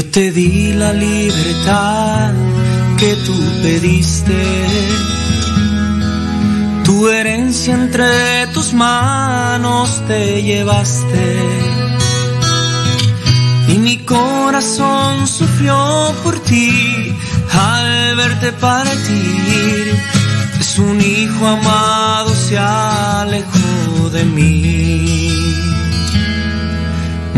Yo te di la libertad que tú pediste, tu herencia entre tus manos te llevaste. Y mi corazón sufrió por ti al verte partir. Es un hijo amado se alejó de mí.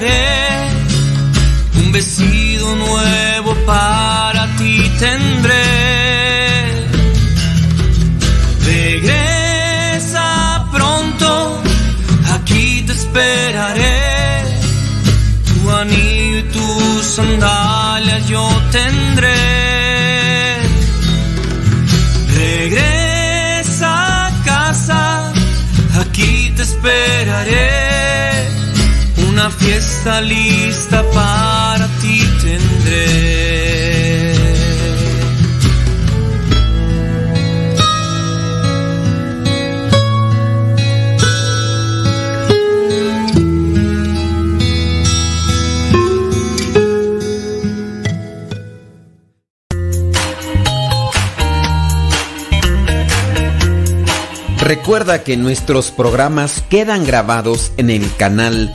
Un vestido nuevo para ti tendré. Regresa pronto, aquí te esperaré. Tu anillo y tus sandalias yo tendré. Regresa a casa, aquí te esperaré. Una fiesta lista para ti tendré. Recuerda que nuestros programas quedan grabados en el canal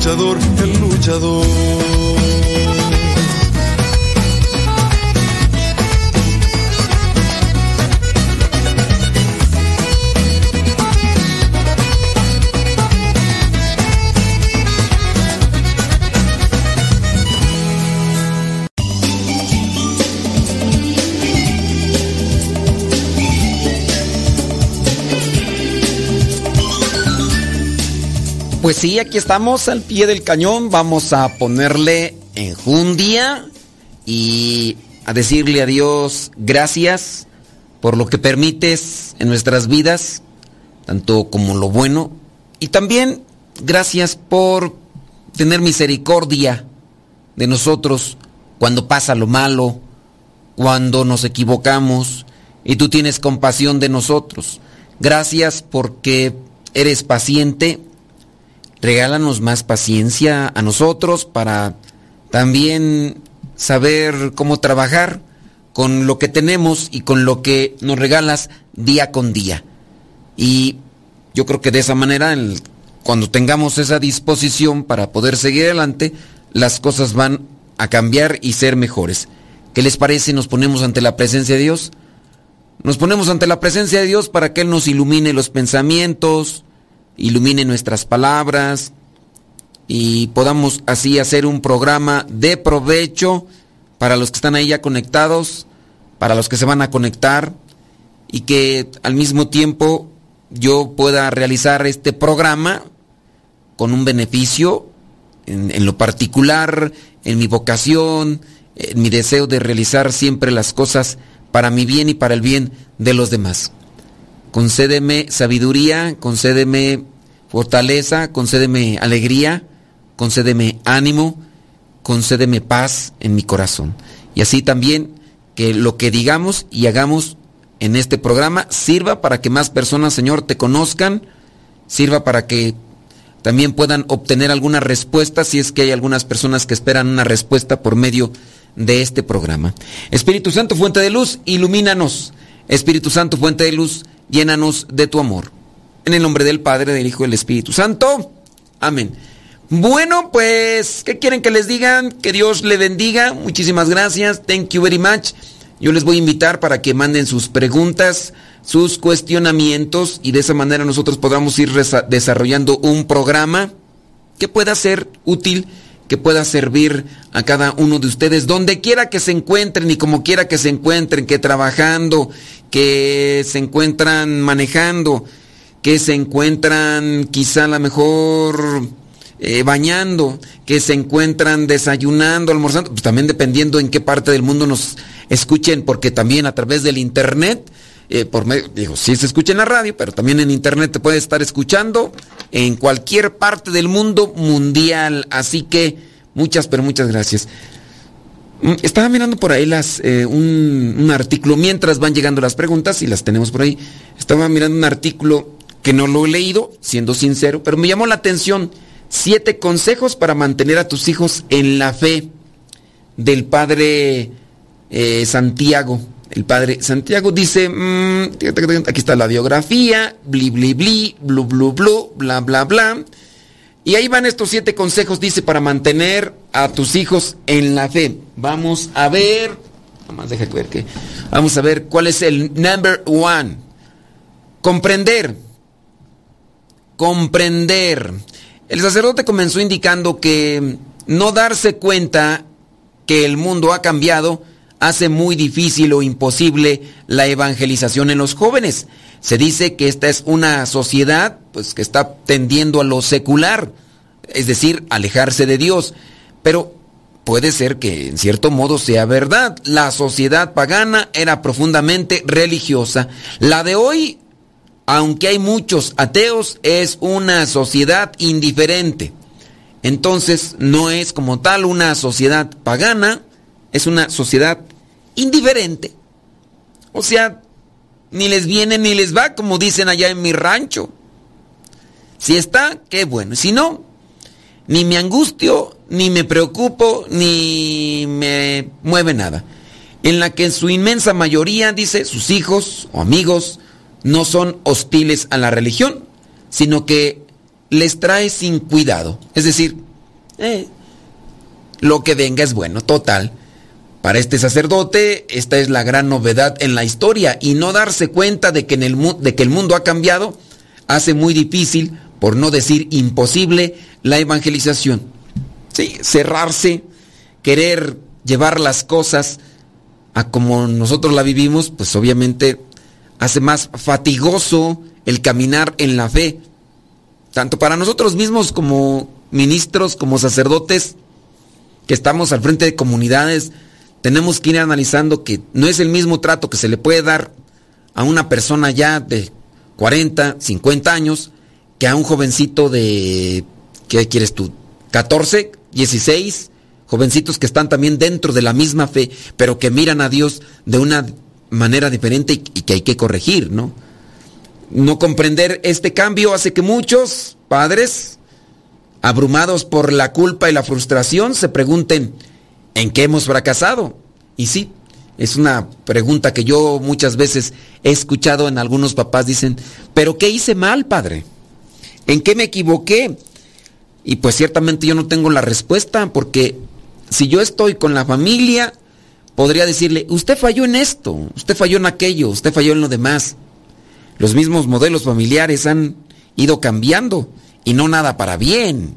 luchador, el luchador. Sí, aquí estamos al pie del cañón. Vamos a ponerle enjundia y a decirle a Dios gracias por lo que permites en nuestras vidas, tanto como lo bueno, y también gracias por tener misericordia de nosotros cuando pasa lo malo, cuando nos equivocamos, y tú tienes compasión de nosotros. Gracias porque eres paciente regálanos más paciencia a nosotros para también saber cómo trabajar con lo que tenemos y con lo que nos regalas día con día. Y yo creo que de esa manera, cuando tengamos esa disposición para poder seguir adelante, las cosas van a cambiar y ser mejores. ¿Qué les parece? Nos ponemos ante la presencia de Dios. Nos ponemos ante la presencia de Dios para que Él nos ilumine los pensamientos, ilumine nuestras palabras y podamos así hacer un programa de provecho para los que están ahí ya conectados para los que se van a conectar y que al mismo tiempo yo pueda realizar este programa con un beneficio en, en, lo particular, en mi vocación, en mi deseo de realizar siempre las cosas para mi bien y para el bien de los demás. Concédeme sabiduría, concédeme fortaleza, concédeme alegría, concédeme ánimo, concédeme paz en mi corazón. Y así también que lo que digamos y hagamos en este programa sirva para que más personas, Señor, te conozcan, sirva para que también puedan obtener alguna respuesta si es que hay algunas personas que esperan una respuesta por medio de este programa. Espíritu Santo, fuente de luz, ilumínanos. Espíritu Santo, fuente de luz, llénanos de tu amor. En el nombre del Padre, del Hijo y del Espíritu Santo. Amén. Bueno, pues, ¿qué quieren que les digan? Que Dios le bendiga. Muchísimas gracias. Thank you very much. Yo les voy a invitar para que manden sus preguntas, sus cuestionamientos y de esa manera nosotros podamos ir desarrollando un programa que pueda ser útil, que pueda servir a cada uno de ustedes, donde quiera que se encuentren y como quiera que se encuentren, que trabajando, que se encuentran manejando, que se encuentran quizá a lo mejor eh, bañando, que se encuentran desayunando, almorzando, pues también dependiendo en qué parte del mundo nos escuchen, porque también a través del internet, eh, por medio, digo, sí se escucha en la radio, pero también en internet te puedes estar escuchando en cualquier parte del mundo mundial. Así que muchas, pero muchas gracias. Mm, estaba mirando por ahí las, eh, un, un, artículo, mientras van llegando las preguntas y las tenemos por ahí. Estaba mirando un artículo que no lo he leído, siendo sincero, pero me llamó la atención. Siete consejos para mantener a tus hijos en la fe del padre eh, Santiago. El padre Santiago dice, mmm, aquí está la biografía, bli, bli, bli, blu, blu, blu, bla, bla, bla. Y ahí van estos siete consejos, dice, para mantener a tus hijos en la fe. Vamos a ver, más deja ver que, vamos a ver cuál es el number one. Comprender. Comprender. El sacerdote comenzó indicando que no darse cuenta que el mundo ha cambiado hace muy difícil o imposible la evangelización en los jóvenes. Se dice que esta es una sociedad pues que está tendiendo a lo secular, es decir, alejarse de Dios, pero puede ser que en cierto modo sea verdad. La sociedad pagana era profundamente religiosa. La de hoy aunque hay muchos ateos, es una sociedad indiferente. Entonces no es como tal una sociedad pagana, es una sociedad indiferente. O sea, ni les viene ni les va, como dicen allá en mi rancho. Si está, qué bueno. Si no, ni me angustio, ni me preocupo, ni me mueve nada. En la que en su inmensa mayoría, dice, sus hijos o amigos, no son hostiles a la religión, sino que les trae sin cuidado. Es decir, eh, lo que venga es bueno, total. Para este sacerdote, esta es la gran novedad en la historia y no darse cuenta de que, en el, de que el mundo ha cambiado hace muy difícil, por no decir imposible, la evangelización. Sí, cerrarse, querer llevar las cosas a como nosotros la vivimos, pues obviamente hace más fatigoso el caminar en la fe, tanto para nosotros mismos como ministros, como sacerdotes, que estamos al frente de comunidades, tenemos que ir analizando que no es el mismo trato que se le puede dar a una persona ya de 40, 50 años, que a un jovencito de, ¿qué quieres tú? 14, 16, jovencitos que están también dentro de la misma fe, pero que miran a Dios de una manera diferente y, que hay que corregir, ¿no? No comprender este cambio hace que muchos padres, abrumados por la culpa y la frustración, se pregunten, ¿en qué hemos fracasado? Y sí, es una pregunta que yo muchas veces he escuchado en algunos papás, dicen, ¿pero qué hice mal, padre? ¿En qué me equivoqué? Y pues ciertamente yo no tengo la respuesta, porque si yo estoy con la familia, podría decirle, usted falló en esto, usted falló en aquello, usted falló en lo demás. Los mismos modelos familiares han ido cambiando y no nada para bien.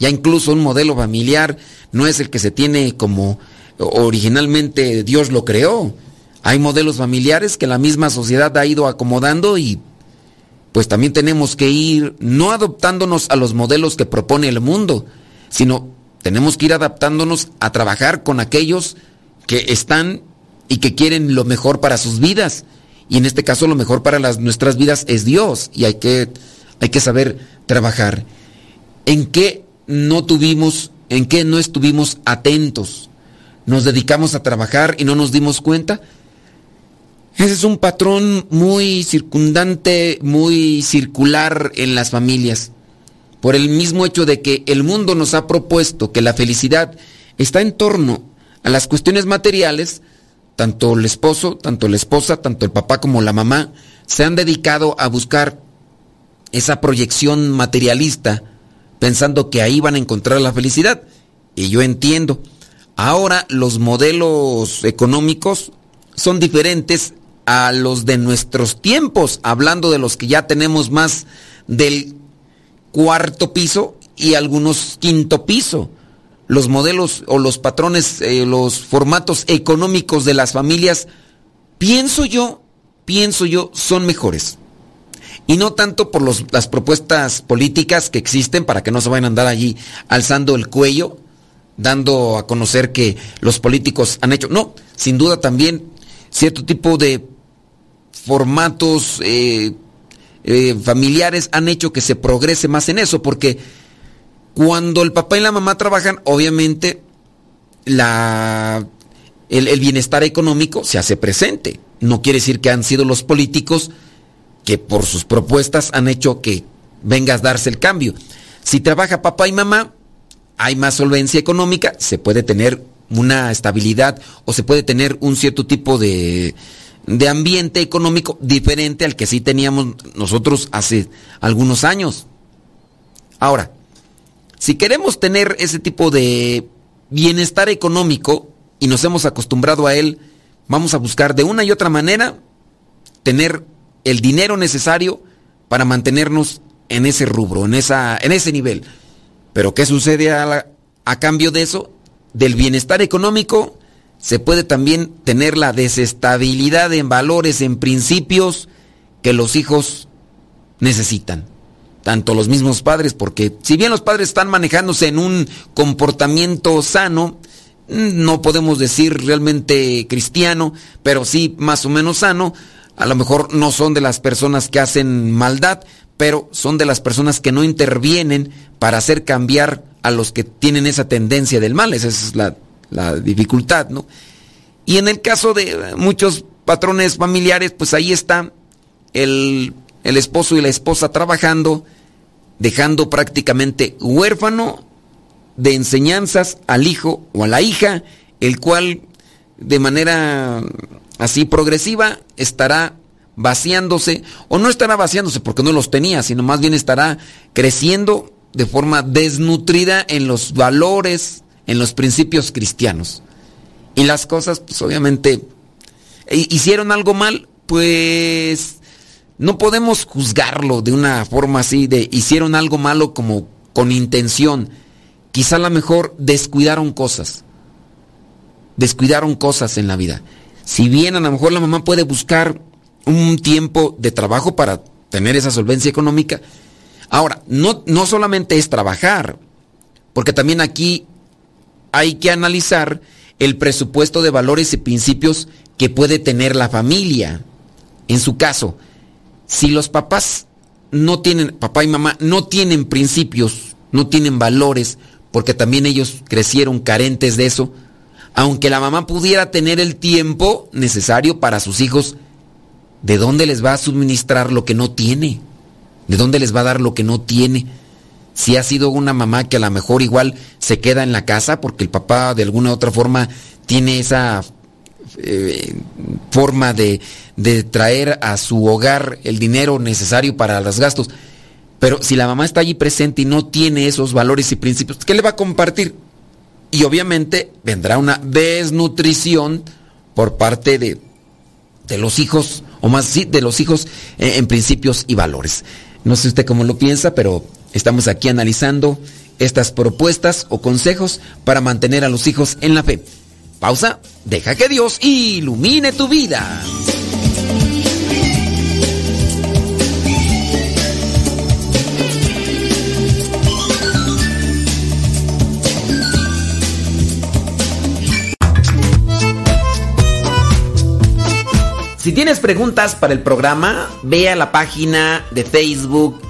Ya incluso un modelo familiar no es el que se tiene como originalmente Dios lo creó. Hay modelos familiares que la misma sociedad ha ido acomodando y pues también tenemos que ir no adoptándonos a los modelos que propone el mundo, sino tenemos que ir adaptándonos a trabajar con aquellos que están y que quieren lo mejor para sus vidas. Y en este caso lo mejor para las, nuestras vidas es Dios y hay que, hay que saber trabajar. ¿En qué no tuvimos, en qué no estuvimos atentos? Nos dedicamos a trabajar y no nos dimos cuenta. Ese es un patrón muy circundante, muy circular en las familias. Por el mismo hecho de que el mundo nos ha propuesto que la felicidad está en torno a las cuestiones materiales, tanto el esposo, tanto la esposa, tanto el papá como la mamá se han dedicado a buscar esa proyección materialista pensando que ahí van a encontrar la felicidad. Y yo entiendo. Ahora los modelos económicos son diferentes a los de nuestros tiempos, hablando de los que ya tenemos más del cuarto piso y algunos quinto piso. Los modelos o los patrones, eh, los formatos económicos de las familias, pienso yo, pienso yo, son mejores. Y no tanto por las propuestas políticas que existen para que no se vayan a andar allí alzando el cuello, dando a conocer que los políticos han hecho. No, sin duda también cierto tipo de formatos eh, eh, familiares han hecho que se progrese más en eso, porque cuando el papá y la mamá trabajan, obviamente el, bienestar económico se hace presente. No quiere decir que han sido los políticos que por sus propuestas han hecho que venga a darse el cambio. Si trabaja papá y mamá, hay más solvencia económica, se puede tener una estabilidad o se puede tener un cierto tipo de ambiente económico diferente al que sí teníamos nosotros hace algunos años. Ahora, si queremos tener ese tipo de bienestar económico y nos hemos acostumbrado a él, vamos a buscar de una y otra manera tener el dinero necesario para mantenernos en ese rubro, en, esa, en ese nivel. Pero ¿qué sucede a, a cambio de eso? Del bienestar económico se puede también tener la desestabilidad en valores, en principios que los hijos necesitan. Tanto los mismos padres, porque si bien los padres están manejándose en un comportamiento sano, no podemos decir realmente cristiano, pero sí más o menos sano, a lo mejor no son de las personas que hacen maldad, pero son de las personas que no intervienen para hacer cambiar a los que tienen esa tendencia del mal. Esa es la la dificultad, ¿no? Y en el caso de muchos patrones familiares, pues ahí está el, el esposo y la esposa trabajando, dejando prácticamente huérfano de enseñanzas al hijo o a la hija, el cual de manera así progresiva estará vaciándose, o no estará vaciándose porque no los tenía, sino más bien estará creciendo de forma desnutrida en los valores, en los principios cristianos. Y las cosas, pues obviamente, hicieron algo mal, pues no podemos juzgarlo de una forma así, de hicieron algo malo como con intención. Quizá a lo mejor descuidaron cosas. Descuidaron cosas en la vida. Si bien a lo mejor la mamá puede buscar un tiempo de trabajo para tener esa solvencia económica. Ahora, no, no solamente es trabajar, porque también aquí hay que analizar el presupuesto de valores y principios que puede tener la familia. En su caso, si los papás no tienen, papá y mamá no tienen principios, no tienen valores, porque también ellos crecieron carentes de eso, aunque la mamá pudiera tener el tiempo necesario para sus hijos, ¿de dónde les va a suministrar lo que no tiene? ¿De dónde les va a dar lo que no tiene? si ha sido una mamá que a lo mejor igual se queda en la casa porque el papá de alguna u otra forma tiene esa eh, forma de, de traer a su hogar el dinero necesario para los gastos. Pero si la mamá está allí presente y no tiene esos valores y principios, ¿qué le va a compartir? Y obviamente vendrá una desnutrición por parte de, de los hijos, o más sí, de los hijos en, en principios y valores. No sé usted cómo lo piensa, pero Estamos aquí analizando estas propuestas o consejos para mantener a los hijos en la fe. Pausa, deja que Dios ilumine tu vida. Si tienes preguntas para el programa, ve a la página de Facebook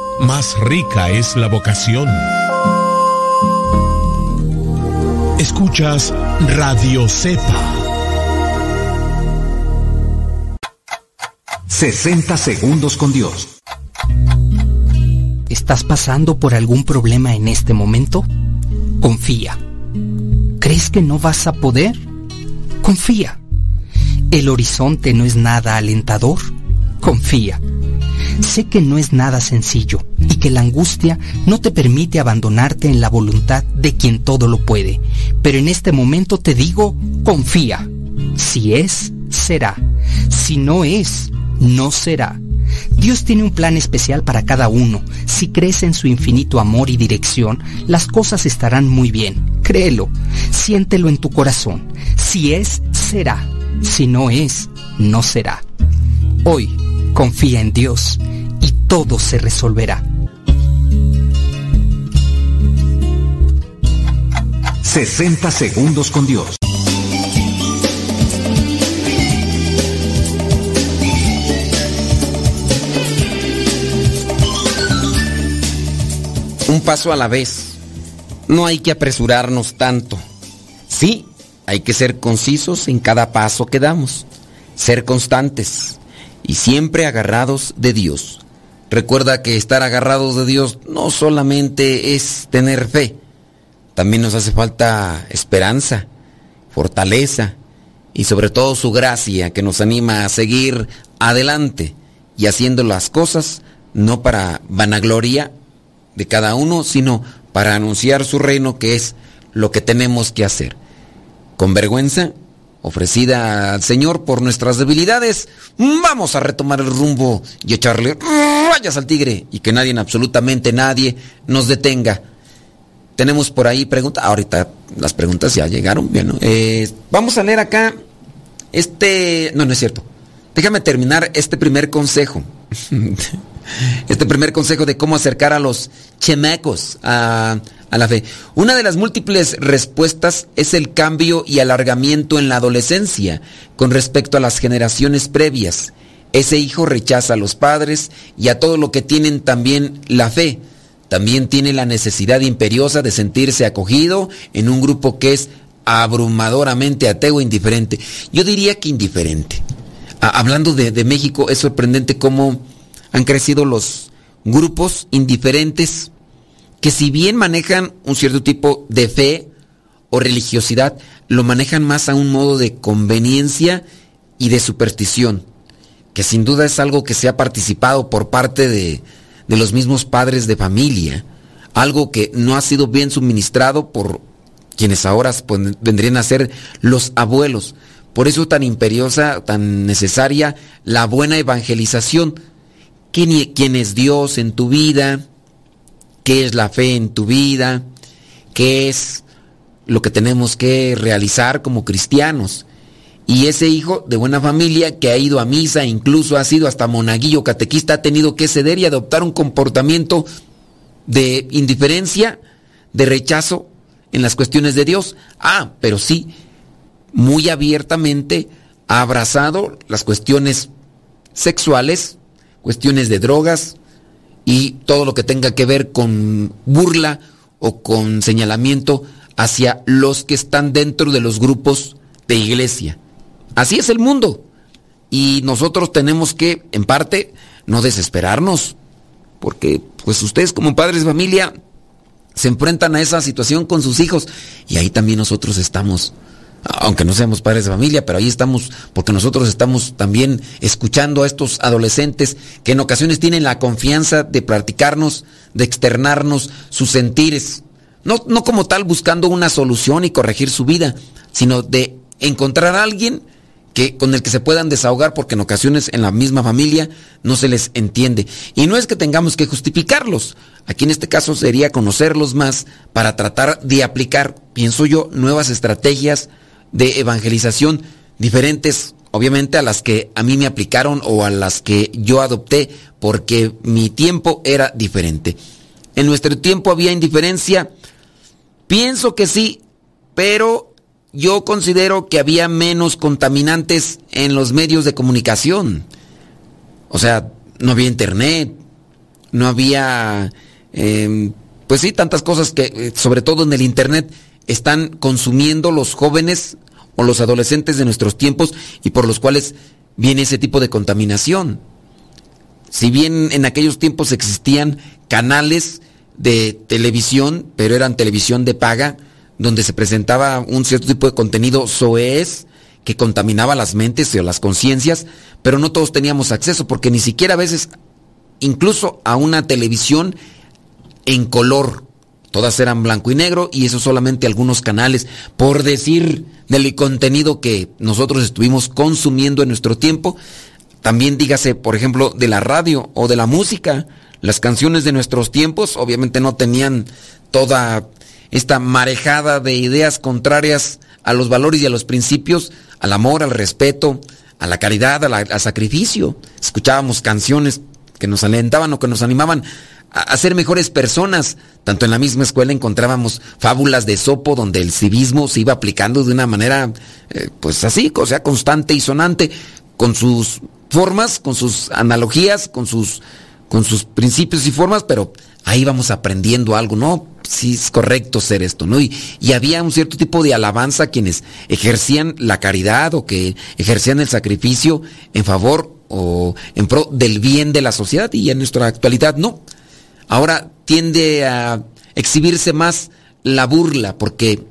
más rica es la vocación. Escuchas Radio Cepa. 60 segundos con Dios. ¿Estás pasando por algún problema en este momento? Confía. ¿Crees que no vas a poder? Confía. ¿El horizonte no es nada alentador? Confía. Sé que no es nada sencillo y que la angustia no te permite abandonarte en la voluntad de quien todo lo puede, pero en este momento te digo, confía. Si es, será. Si no es, no será. Dios tiene un plan especial para cada uno. Si crees en su infinito amor y dirección, las cosas estarán muy bien. Créelo, siéntelo en tu corazón. Si es, será. Si no es, no será. Hoy, confía en Dios y todo se resolverá. 60 segundos con Dios. Un paso a la vez. No hay que apresurarnos tanto. Sí, hay que ser concisos en cada paso que damos. Ser constantes y siempre agarrados de Dios. Recuerda que estar agarrados de Dios no solamente es tener fe, también nos hace falta esperanza, fortaleza y sobre todo su gracia que nos anima a seguir adelante y haciendo las cosas no para vanagloria de cada uno, sino para anunciar su reino que es lo que tenemos que hacer. Con vergüenza, ofrecida al Señor por nuestras debilidades, vamos a retomar el rumbo y echarle rayas al tigre y que nadie, absolutamente nadie, nos detenga. Tenemos por ahí preguntas. Ahorita las preguntas ya llegaron. Bien, eh, vamos a leer acá este... No, no es cierto. Déjame terminar este primer consejo. este primer consejo de cómo acercar a los chemecos a, la fe. Una de las múltiples respuestas es el cambio y alargamiento en la adolescencia con respecto a las generaciones previas. Ese hijo rechaza a los padres y a todo lo que tienen también la fe. También tiene la necesidad imperiosa de sentirse acogido en un grupo que es abrumadoramente ateo e indiferente. Yo diría que indiferente. hablando de, México, es sorprendente cómo han crecido los grupos indiferentes que si bien manejan un cierto tipo de fe o religiosidad, lo manejan más a un modo de conveniencia y de superstición, que sin duda es algo que se ha participado por parte de, de los mismos padres de familia, algo que no ha sido bien suministrado por quienes ahora vendrían a ser los abuelos. Por eso tan imperiosa, tan necesaria la buena evangelización. ¿Quién es Dios en tu vida? ¿Qué es la fe en tu vida? ¿Qué es lo que tenemos que realizar como cristianos? Y ese hijo de buena familia que ha ido a misa, incluso ha sido hasta monaguillo catequista, ha tenido que ceder y adoptar un comportamiento de indiferencia, de rechazo en las cuestiones de Dios. Ah, pero sí, muy abiertamente ha abrazado las cuestiones sexuales, cuestiones de drogas y todo lo que tenga que ver con burla o con señalamiento hacia los que están dentro de los grupos de iglesia. Así es el mundo. Y nosotros tenemos que, en parte, no desesperarnos. Porque, pues ustedes como padres de familia se enfrentan a esa situación con sus hijos. Y ahí también nosotros estamos aunque no seamos padres de familia, pero ahí estamos porque nosotros estamos también escuchando a estos adolescentes que en ocasiones tienen la confianza de practicarnos, de externarnos sus sentires, no, no como tal buscando una solución y corregir su vida, sino de encontrar a alguien con el que se puedan desahogar porque en ocasiones en la misma familia no se les entiende. Y no es que tengamos que justificarlos. Aquí en este caso sería conocerlos más para tratar de aplicar, pienso yo, nuevas estrategias de evangelización diferentes, obviamente, a las que a mí me aplicaron o a las que yo adopté porque mi tiempo era diferente. En nuestro tiempo había indiferencia. Pienso que sí, pero yo considero que había menos contaminantes en los medios de comunicación. O sea, no había internet, no había, em, pues sí, tantas cosas que, eh, sobre todo en el internet, están consumiendo los jóvenes o los adolescentes de nuestros tiempos y por los cuales viene ese tipo de contaminación. Si bien en aquellos tiempos existían canales de televisión, pero eran televisión de paga, donde se presentaba un cierto tipo de contenido soez que contaminaba las mentes o las conciencias, pero no todos teníamos acceso porque ni siquiera a veces, incluso a una televisión en color, todas eran blanco y negro y eso solamente algunos canales, por decir del contenido que nosotros estuvimos consumiendo en nuestro tiempo, también dígase, por ejemplo, de la radio o de la música. Las canciones de nuestros tiempos obviamente no tenían toda esta marejada de ideas contrarias a los valores y a los principios, al amor, al respeto, a la caridad, al sacrificio. Escuchábamos canciones que nos alentaban o que nos animaban a, ser mejores personas. Tanto en la misma escuela encontrábamos fábulas de Sopo donde el civismo se iba aplicando de una manera, eh, pues así, o sea, constante y sonante, con sus formas, con sus analogías, con sus, con sus principios y formas, pero ahí vamos aprendiendo algo, ¿no? Sí es correcto ser esto, ¿no? Y, había un cierto tipo de alabanza a quienes ejercían la caridad o que ejercían el sacrificio en favor o en pro del bien de la sociedad y en nuestra actualidad no. Ahora tiende a exhibirse más la burla porque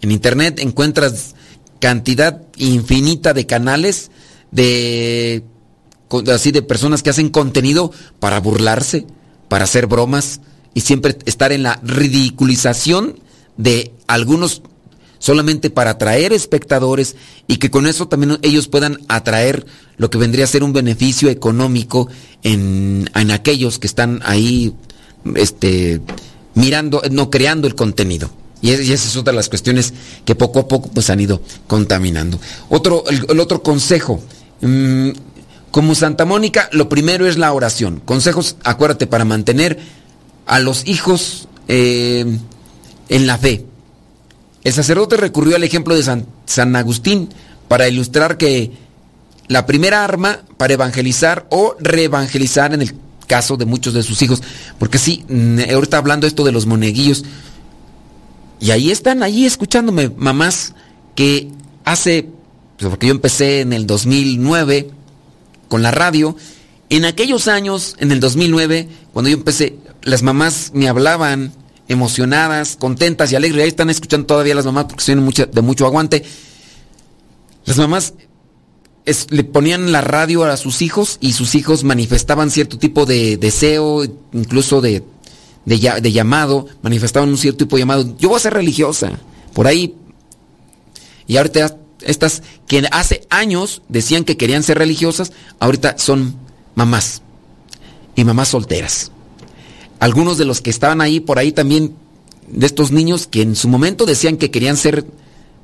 en internet encuentras cantidad infinita de canales de así de personas que hacen contenido para burlarse, para hacer bromas, y siempre estar en la ridiculización de algunos solamente para atraer espectadores y que con eso también ellos puedan atraer lo que vendría a ser un beneficio económico en, en aquellos que están ahí este, mirando, no creando el contenido. Y, esa es otra de las cuestiones que poco a poco pues han ido contaminando. Otro, el, otro consejo. Mm, como Santa Mónica, lo primero es la oración. Consejos, acuérdate, para mantener a los hijos eh, en la fe. El sacerdote recurrió al ejemplo de San, Agustín para ilustrar que la primera arma para evangelizar o reevangelizar en el caso de muchos de sus hijos, porque sí, mm, ahorita hablando esto de los moneguillos, y ahí están, ahí escuchándome mamás que hace, pues, porque yo empecé en el 2009 con la radio, en aquellos años, en el 2009, cuando yo empecé, las mamás me hablaban emocionadas, contentas y alegres. Ahí están escuchando todavía las mamás porque son de mucho aguante. Las mamás le ponían la radio a sus hijos y sus hijos manifestaban cierto tipo de deseo, incluso de, de, llamado, manifestaban un cierto tipo de llamado. Yo voy a ser religiosa. Por ahí. Y ahorita estas que hace años decían que querían ser religiosas, ahorita son mamás. Y mamás solteras algunos de los que estaban ahí por ahí también, de estos niños que en su momento decían que querían ser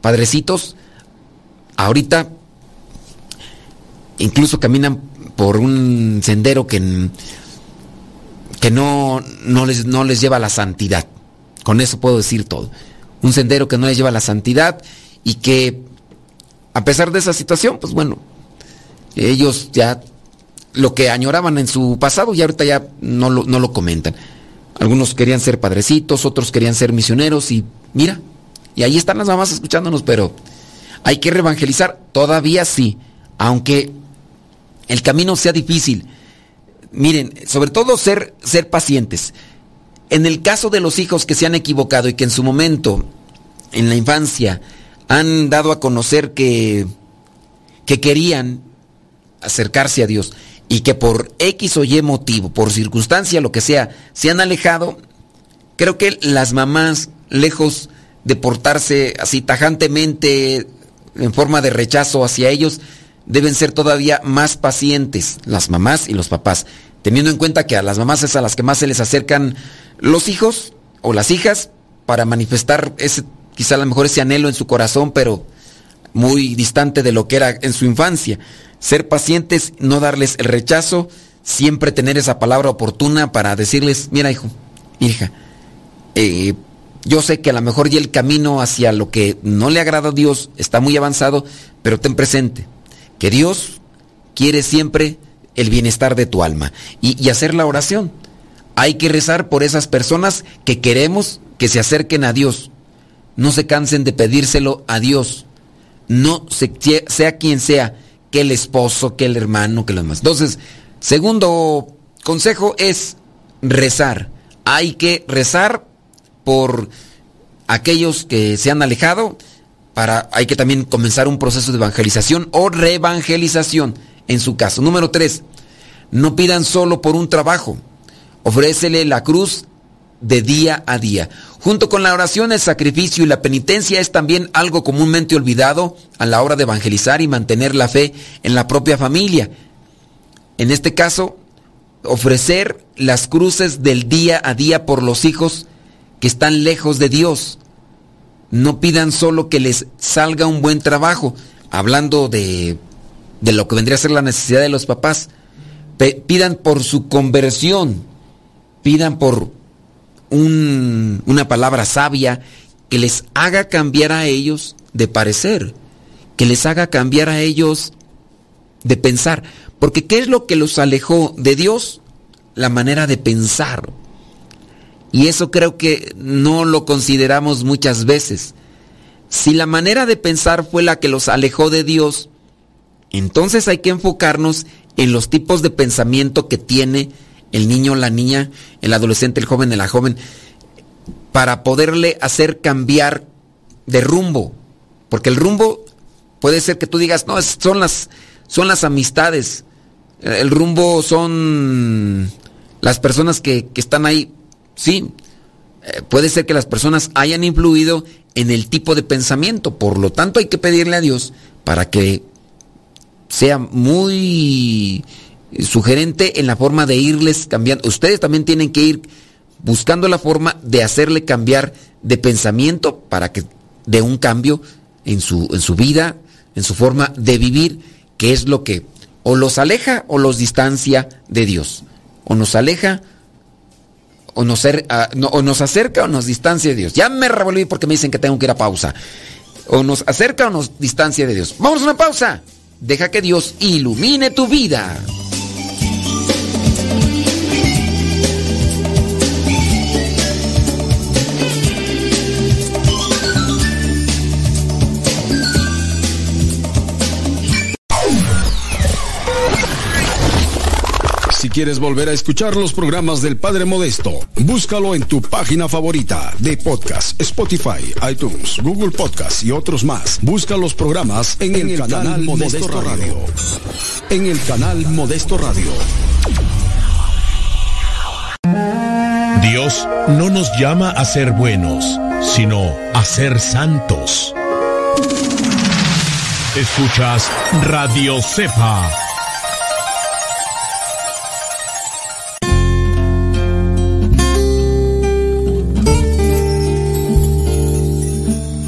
padrecitos, ahorita incluso caminan por un sendero que, que no, no, les, no les lleva a la santidad. Con eso puedo decir todo. Un sendero que no les lleva a la santidad y que a pesar de esa situación, pues bueno, ellos ya lo que añoraban en su pasado y ahorita ya no lo, no lo comentan. Algunos querían ser padrecitos, otros querían ser misioneros y mira, y ahí están las mamás escuchándonos, pero hay que reevangelizar, todavía sí, aunque el camino sea difícil. Miren, sobre todo ser, ser pacientes. En el caso de los hijos que se han equivocado y que en su momento, en la infancia, han dado a conocer que, que querían acercarse a Dios y que por X o Y motivo, por circunstancia, lo que sea, se han alejado, creo que las mamás, lejos de portarse así tajantemente en forma de rechazo hacia ellos, deben ser todavía más pacientes, las mamás y los papás, teniendo en cuenta que a las mamás es a las que más se les acercan los hijos o las hijas para manifestar ese, quizá a lo mejor ese anhelo en su corazón, pero muy distante de lo que era en su infancia. Ser pacientes, no darles el rechazo, siempre tener esa palabra oportuna para decirles, mira hijo, hija, eh, yo sé que a lo mejor ya el camino hacia lo que no le agrada a Dios está muy avanzado, pero ten presente que Dios quiere siempre el bienestar de tu alma y, y hacer la oración. Hay que rezar por esas personas que queremos que se acerquen a Dios. No se cansen de pedírselo a Dios. No se, sea quien sea, que el esposo, que el hermano, que los demás. Entonces, segundo consejo es rezar. Hay que rezar por aquellos que se han alejado. Para, hay que también comenzar un proceso de evangelización o reevangelización en su caso. Número tres, no pidan solo por un trabajo. Ofrécele la cruz de día a día. Junto con la oración, el sacrificio y la penitencia es también algo comúnmente olvidado a la hora de evangelizar y mantener la fe en la propia familia. En este caso, ofrecer las cruces del día a día por los hijos que están lejos de Dios. No pidan solo que les salga un buen trabajo, hablando de, de lo que vendría a ser la necesidad de los papás. pidan por su conversión pidan por un, una palabra sabia que les haga cambiar a ellos de parecer, que les haga cambiar a ellos de pensar. Porque ¿qué es lo que los alejó de Dios? La manera de pensar. Y eso creo que no lo consideramos muchas veces. Si la manera de pensar fue la que los alejó de Dios, entonces hay que enfocarnos en los tipos de pensamiento que tiene el niño, la niña, el adolescente, el joven, la joven, para poderle hacer cambiar de rumbo. Porque el rumbo puede ser que tú digas, no, son las, son las amistades. El rumbo son las personas que, que están ahí. Sí, eh, puede ser que las personas hayan influido en el tipo de pensamiento. Por lo tanto, hay que pedirle a Dios para que sea muy sugerente en la forma de irles cambiando. Ustedes también tienen que ir buscando la forma de hacerle cambiar de pensamiento para que dé un cambio en su, en su vida, en su forma de vivir, que es lo que o los aleja o los distancia de Dios. O nos aleja o nos, o nos acerca o nos distancia de Dios. Ya me revolví porque me dicen que tengo que ir a pausa. O nos acerca o nos distancia de Dios. Vamos a una pausa. Deja que Dios ilumine tu vida. Si quieres volver a escuchar los programas del Padre Modesto, búscalo en tu página favorita de podcast, Spotify, iTunes, Google Podcast y otros más. Busca los programas en, el, canal, Modesto, Radio. En el canal Modesto Radio. Dios no nos llama a ser buenos, sino a ser santos. Escuchas Radio Cepa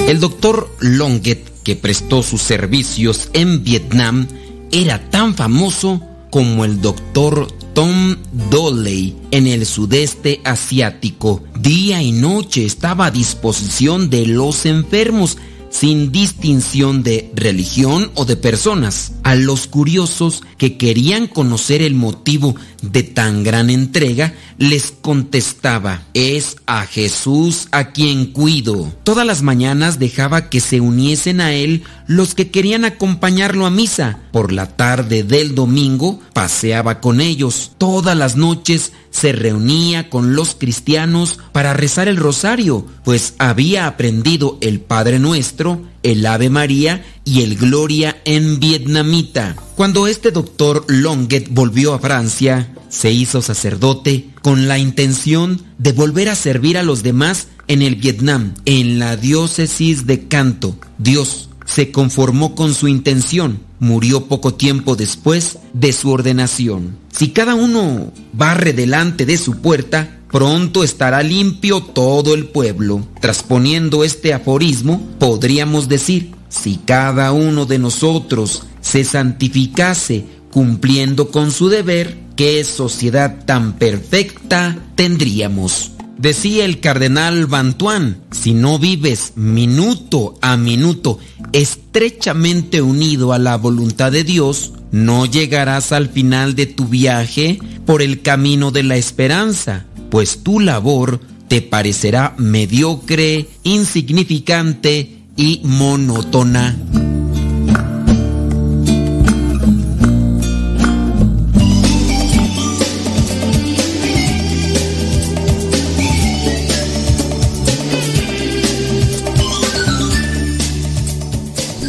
El doctor Longet, que prestó sus servicios en Vietnam, era tan famoso como el doctor Tom Doley en el sudeste asiático. Día y noche estaba a disposición de los enfermos sin distinción de religión o de personas. A los curiosos que querían conocer el motivo de tan gran entrega, les contestaba, es a Jesús a quien cuido. Todas las mañanas dejaba que se uniesen a él los que querían acompañarlo a misa. Por la tarde del domingo paseaba con ellos. Todas las noches se reunía con los cristianos para rezar el rosario, pues había aprendido el Padre Nuestro el Ave María y el Gloria en vietnamita. Cuando este doctor Longuet volvió a Francia, se hizo sacerdote con la intención de volver a servir a los demás en el Vietnam, en la diócesis de Canto. Dios se conformó con su intención. Murió poco tiempo después de su ordenación. Si cada uno barre delante de su puerta, pronto estará limpio todo el pueblo. Transponiendo este aforismo, podríamos decir, si cada uno de nosotros se santificase cumpliendo con su deber, qué sociedad tan perfecta tendríamos. Decía el cardenal Bantuán, si no vives minuto a minuto estrechamente unido a la voluntad de Dios, no llegarás al final de tu viaje por el camino de la esperanza, pues tu labor te parecerá mediocre, insignificante y monótona.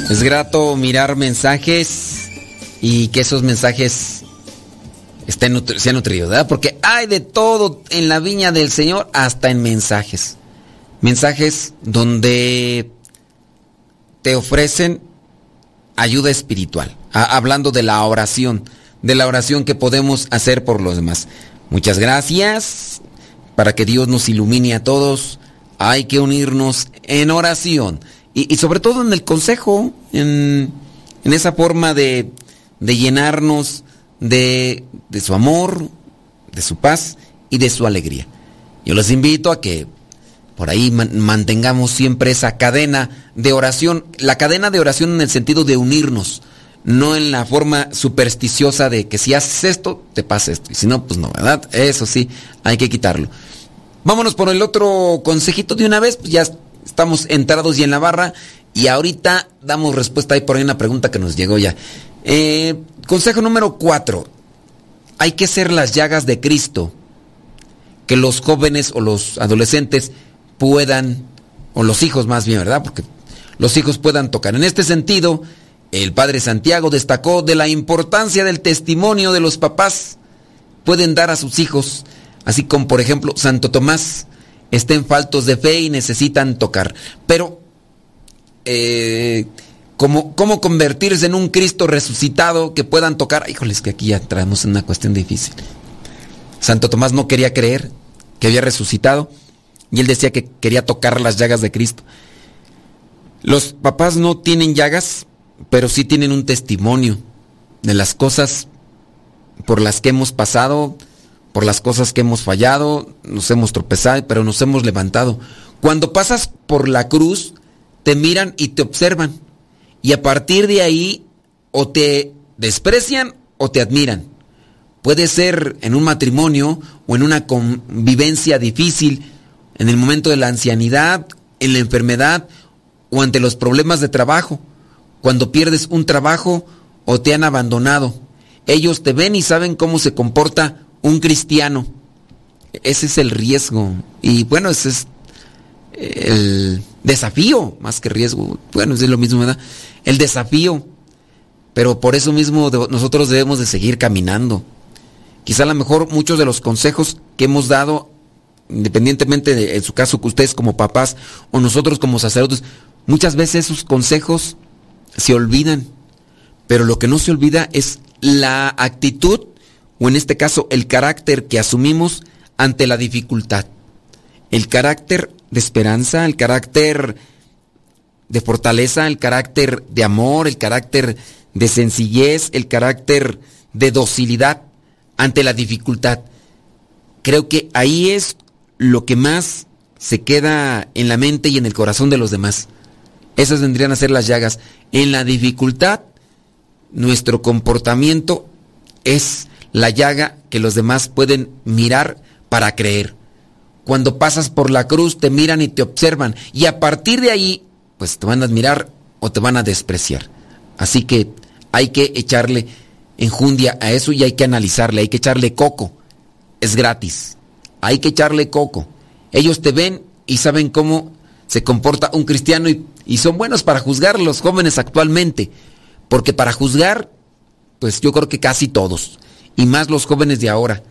Es grato mirar mensajes y que esos mensajes estén sean nutridos, ¿verdad? Porque hay de todo en la viña del Señor, hasta en mensajes. Mensajes donde te ofrecen ayuda espiritual, hablando de la oración, de la oración que podemos hacer por los demás. Muchas gracias, para que Dios nos ilumine a todos, hay que unirnos en oración. Y, sobre todo en el consejo, en, esa forma de, llenarnos de, su amor, de su paz y de su alegría. Yo les invito a que por ahí mantengamos siempre esa cadena de oración, la cadena de oración en el sentido de unirnos, no en la forma supersticiosa de que si haces esto, te pasa esto, y si no, pues no, ¿verdad? Eso sí, hay que quitarlo. Vámonos por el otro consejito de una vez, pues ya estamos entrados y en la barra y ahorita damos respuesta ahí por ahí una pregunta que nos llegó ya. Eh, consejo número cuatro. Hay que ser las llagas de Cristo que los jóvenes o los adolescentes puedan, o los hijos más bien, ¿verdad? Porque los hijos puedan tocar. En este sentido, el padre Santiago destacó de la importancia del testimonio de los papás pueden dar a sus hijos, así como por ejemplo Santo Tomás estén faltos de fe y necesitan tocar. Pero, eh, ¿cómo, convertirse en un Cristo resucitado que puedan tocar? Híjoles, que aquí ya traemos una cuestión difícil. Santo Tomás no quería creer que había resucitado y él decía que quería tocar las llagas de Cristo. Los papás no tienen llagas, pero sí tienen un testimonio de las cosas por las que hemos pasado, por las cosas que hemos fallado, nos hemos tropezado, pero nos hemos levantado. Cuando pasas por la cruz, te miran y te observan. Y a partir de ahí, o te desprecian o te admiran. Puede ser en un matrimonio o en una convivencia difícil, en el momento de la ancianidad, en la enfermedad o ante los problemas de trabajo. Cuando pierdes un trabajo o te han abandonado. Ellos te ven y saben cómo se comporta un cristiano. Ese es el riesgo. Y bueno, ese es el desafío, más que riesgo. Bueno, es lo mismo, ¿verdad? El desafío. Pero por eso mismo nosotros debemos de seguir caminando. Quizá a lo mejor muchos de los consejos que hemos dado, independientemente de en su caso que ustedes como papás o nosotros como sacerdotes, muchas veces esos consejos se olvidan. Pero lo que no se olvida es la actitud o en este caso el carácter que asumimos ante la dificultad. El carácter de esperanza, el carácter de fortaleza, el carácter de amor, el carácter de sencillez, el carácter de docilidad ante la dificultad. Creo que ahí es lo que más se queda en la mente y en el corazón de los demás. Esas vendrían a ser las llagas. En la dificultad, nuestro comportamiento es la llaga que los demás pueden mirar para creer. Cuando pasas por la cruz te miran y te observan y a partir de ahí pues te van a admirar o te van a despreciar. Así que hay que echarle enjundia a eso y hay que analizarle, hay que echarle coco. Es gratis. Hay que echarle coco. Ellos te ven y saben cómo se comporta un cristiano y, y son buenos para juzgar los jóvenes actualmente. Porque para juzgar, pues yo creo que casi todos. Y más los jóvenes de ahora.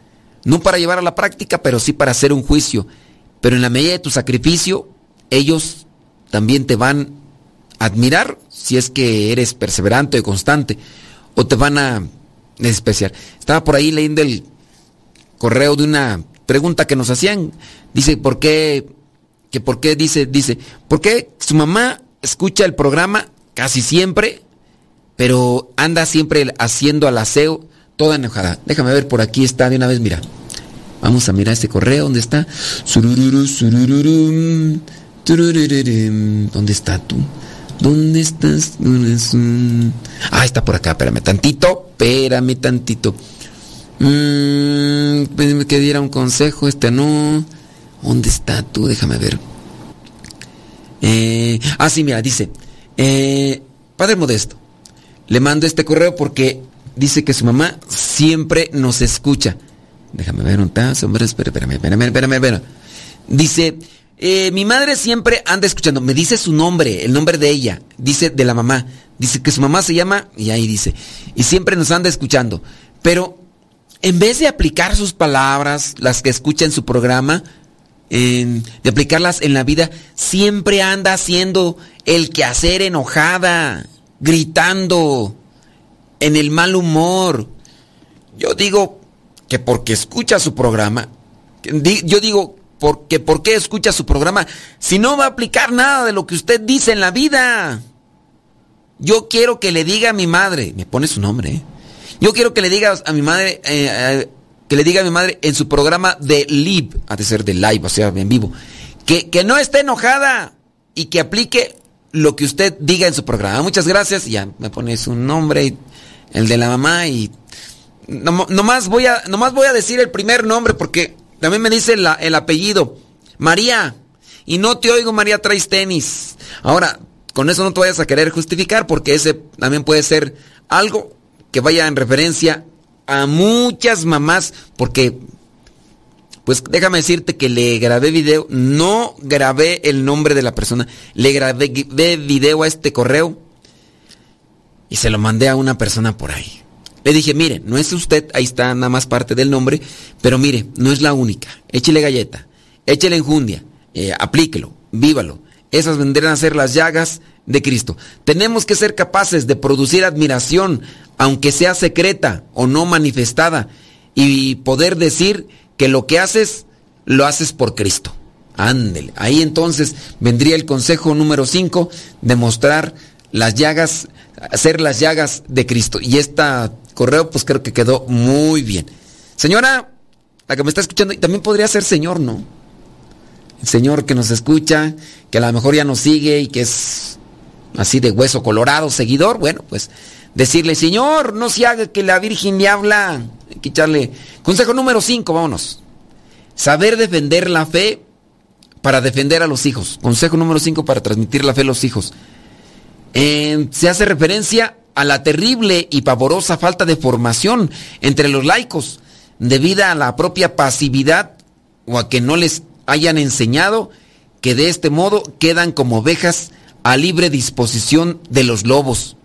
No para llevar a la práctica, pero sí para hacer un juicio. Pero en la medida de tu sacrificio, ellos también te van a admirar si es que eres perseverante o constante. O te van a despreciar. Estaba por ahí leyendo el correo de una pregunta que nos hacían. Dice, ¿por qué? Que por qué dice, dice, ¿por qué su mamá escucha el programa casi siempre, pero anda siempre haciendo al aseo toda enojada? Déjame ver, por aquí está de una vez, mira. Vamos a mirar este correo, ¿dónde está? ¿Dónde está tú? ¿Dónde estás? Ah, está por acá, espérame tantito, espérame tantito. Mmm, que diera un consejo, este no. ¿Dónde está tú? Déjame ver. Eh, ah, sí, mira, dice. Eh, Padre Modesto, le mando este correo porque dice que su mamá siempre nos escucha. Déjame ver un tazo, hombre, espérame, espérame, espérame, espérame. Dice, eh, mi madre siempre anda escuchando, me dice su nombre, el nombre de ella, dice de la mamá, dice que su mamá se llama, y ahí dice, y siempre nos anda escuchando, pero en vez de aplicar sus palabras, las que escucha en su programa, de aplicarlas en la vida, siempre anda haciendo el quehacer enojada, gritando, en el mal humor. Yo digo que porque escucha su programa, yo digo porque ¿por qué escucha su programa si no va a aplicar nada de lo que usted dice en la vida? Yo quiero que le diga a mi madre, me pone su nombre, ¿eh? yo quiero que le diga a mi madre, eh, eh, que le diga a mi madre en su programa de live, ha de ser de live, o sea, en vivo, que, que no esté enojada y que aplique lo que usted diga en su programa. Muchas gracias, ya me pone su nombre, el de la mamá y no, nomás, voy a, voy a decir el primer nombre porque también me dice el apellido. María. Y no te oigo, María, traes tenis. Ahora, con eso no te vayas a querer justificar porque ese también puede ser algo que vaya en referencia a muchas mamás porque pues déjame decirte que le grabé video, no grabé el nombre de la persona, le grabé video a este correo y se lo mandé a una persona por ahí. Le dije, mire, no es usted, ahí está nada más parte del nombre, pero mire, no es la única. Échele galleta, échele enjundia, eh, aplíquelo, vívalo. Esas vendrán a ser las llagas de Cristo. Tenemos que ser capaces de producir admiración, aunque sea secreta o no manifestada, y poder decir que lo que haces, lo haces por Cristo. Ándele. Ahí entonces vendría el consejo número 5, demostrar las llagas, hacer las llagas de Cristo. Y esta correo, pues creo que quedó muy bien. Señora, la que me está escuchando, y también podría ser señor, ¿no? El señor que nos escucha, que a lo mejor ya nos sigue y que es así de hueso colorado, seguidor, bueno, pues decirle, Señor, no se haga que la Virgen le habla. Hay echarle. Consejo número 5, vámonos. Saber defender la fe para defender a los hijos. Consejo número 5 para transmitir la fe a los hijos. Eh, se hace referencia a la terrible y pavorosa falta de formación entre los laicos, debido a la propia pasividad o a que no les hayan enseñado que de este modo quedan como ovejas a libre disposición de los lobos.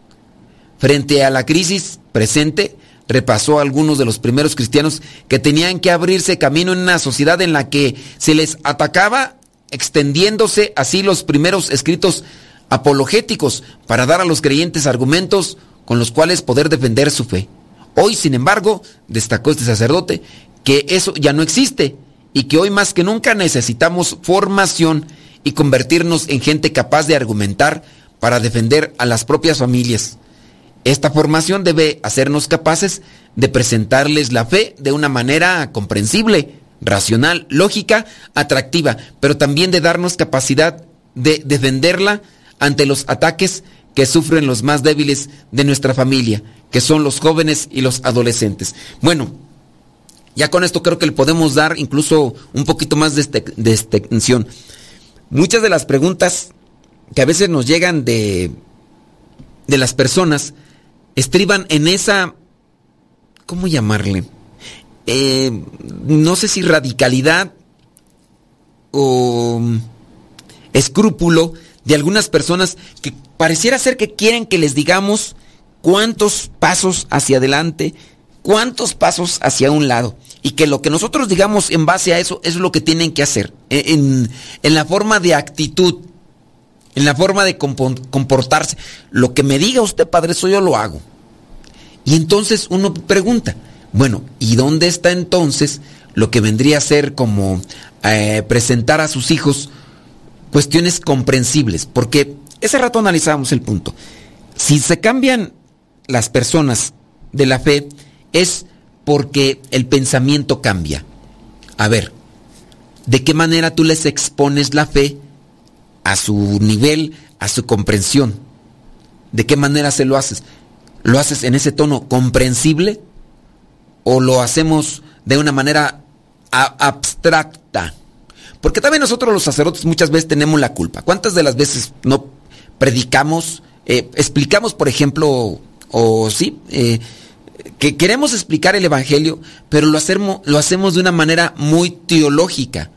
Frente a la crisis presente, repasó a algunos de los primeros cristianos que tenían que abrirse camino en una sociedad en la que se les atacaba, extendiéndose así los primeros escritos apologéticos para dar a los creyentes argumentos con los cuales poder defender su fe. Hoy, sin embargo, destacó este sacerdote que eso ya no existe y que hoy más que nunca necesitamos formación y convertirnos en gente capaz de argumentar para defender a las propias familias. Esta formación debe hacernos capaces de presentarles la fe de una manera comprensible, racional, lógica, atractiva, pero también de darnos capacidad de defenderla ante los ataques que sufren los más débiles de nuestra familia, que son los jóvenes y los adolescentes. Bueno, ya con esto creo que le podemos dar incluso un poquito más de, este, de extensión. Muchas de las preguntas que a veces nos llegan de, de las personas estriban en esa, ¿cómo llamarle? Eh, no sé si radicalidad o escrúpulo de algunas personas que pareciera ser que quieren que les digamos cuántos pasos hacia adelante, cuántos pasos hacia un lado. Y que lo que nosotros digamos en base a eso es lo que tienen que hacer. E, en, en la forma de actitud, en la forma de comportarse. Lo que me diga usted, padre, eso yo lo hago. Y entonces uno pregunta, bueno, ¿y dónde está entonces lo que vendría a ser como eh, presentar a sus hijos cuestiones comprensibles? Porque ese rato analizábamos el punto. Si se cambian las personas de la fe, es porque el pensamiento cambia. A ver, ¿de qué manera tú les expones la fe a su nivel, a su comprensión? ¿De qué manera se lo haces? ¿Lo haces en ese tono comprensible o lo hacemos de una manera abstracta? Porque también nosotros los sacerdotes muchas veces tenemos la culpa. ¿Cuántas de las veces no predicamos, eh, explicamos, por ejemplo, o sí, eh, que queremos explicar el Evangelio, pero lo hacemos, lo hacemos de una manera muy teológica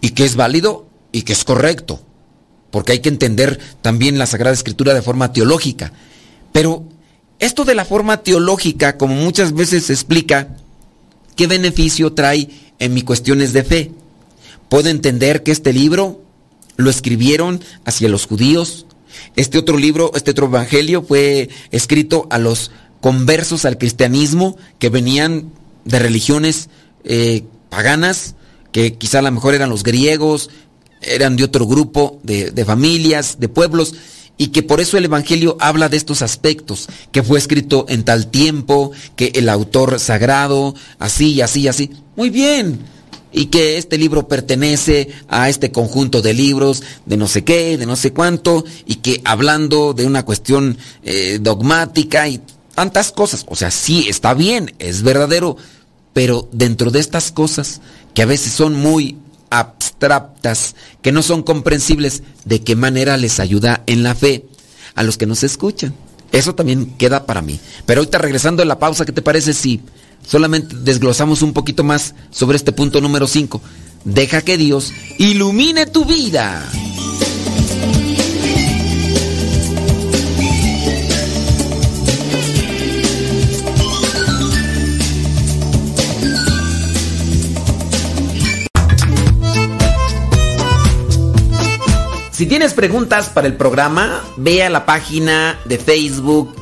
y que es válido y que es correcto, porque hay que entender también la Sagrada Escritura de forma teológica. Pero esto de la forma teológica, como muchas veces se explica, ¿qué beneficio trae en mis cuestiones de fe? Puedo entender que este libro lo escribieron hacia los judíos. Este otro libro, este otro evangelio fue escrito a los conversos al cristianismo que venían de religiones eh, paganas, que quizá a lo mejor eran los griegos, eran de otro grupo, de, de familias, de pueblos, y que por eso el Evangelio habla de estos aspectos, que fue escrito en tal tiempo, que el autor sagrado, así y así y así. Muy bien, y que este libro pertenece a este conjunto de libros de no sé qué, de no sé cuánto, y que hablando de una cuestión eh, dogmática y tantas cosas. O sea, sí, está bien, es verdadero, pero dentro de estas cosas que a veces son muy abstractas, que no son comprensibles, ¿de qué manera les ayuda en la fe a los que nos escuchan? Eso también queda para mí. Pero ahorita regresando a la pausa, ¿qué te parece si solamente desglosamos un poquito más sobre este punto número 5? Deja que Dios ilumine tu vida. Si tienes preguntas para el programa, ve a la página de Facebook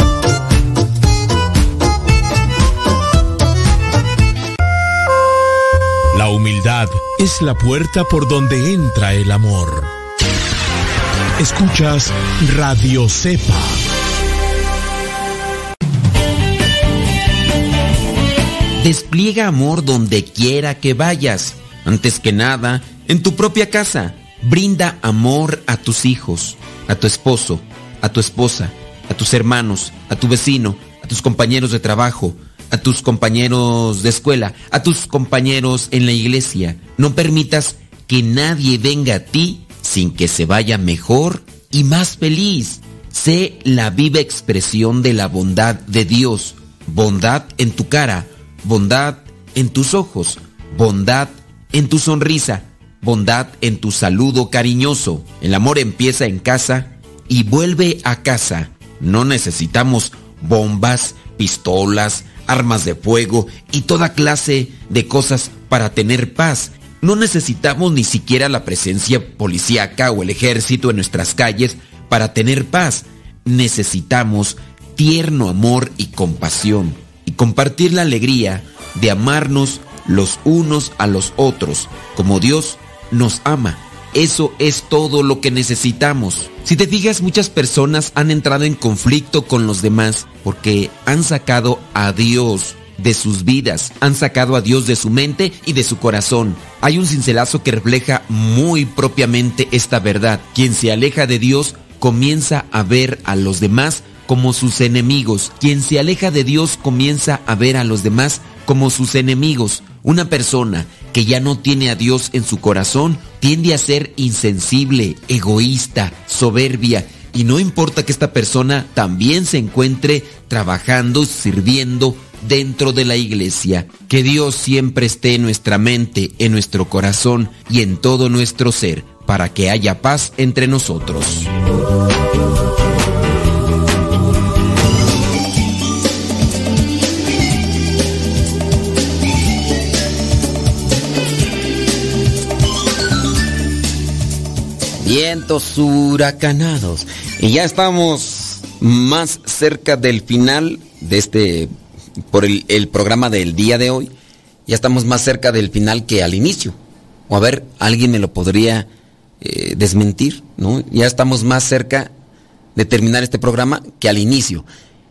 Humildad es la puerta por donde entra el amor. Escuchas Radio Cepa. Despliega amor donde quiera que vayas. Antes que nada, en tu propia casa. Brinda amor a tus hijos, a tu esposo, a tu esposa, a tus hermanos, a tu vecino, a tus compañeros de trabajo, a tus compañeros de escuela, a tus compañeros en la iglesia. No permitas que nadie venga a ti sin que se vaya mejor y más feliz. Sé la viva expresión de la bondad de Dios. Bondad en tu cara, bondad en tus ojos, bondad en tu sonrisa, bondad en tu saludo cariñoso. El amor empieza en casa y vuelve a casa. No necesitamos bombas, pistolas, armas de fuego y toda clase de cosas para tener paz. No necesitamos ni siquiera la presencia policíaca o el ejército en nuestras calles para tener paz. Necesitamos tierno amor y compasión y compartir la alegría de amarnos los unos a los otros como Dios nos ama. Eso es todo lo que necesitamos. Si te fijas, muchas personas han entrado en conflicto con los demás porque han sacado a Dios de sus vidas, han sacado a Dios de su mente y de su corazón. Hay un cincelazo que refleja muy propiamente esta verdad. Quien se aleja de Dios comienza a ver a los demás como sus enemigos. Quien se aleja de Dios comienza a ver a los demás como sus enemigos. Una persona que ya no tiene a Dios en su corazón tiende a ser insensible, egoísta, soberbia. Y no importa que esta persona también se encuentre trabajando, sirviendo dentro de la iglesia. Que Dios siempre esté en nuestra mente, en nuestro corazón y en todo nuestro ser, para que haya paz entre nosotros. Vientos huracanados. Y ya estamos más cerca del final de este, por el, programa del día de hoy. Ya estamos más cerca del final que al inicio. O a ver, alguien me lo podría eh, desmentir, ¿no? Ya estamos más cerca de terminar este programa que al inicio.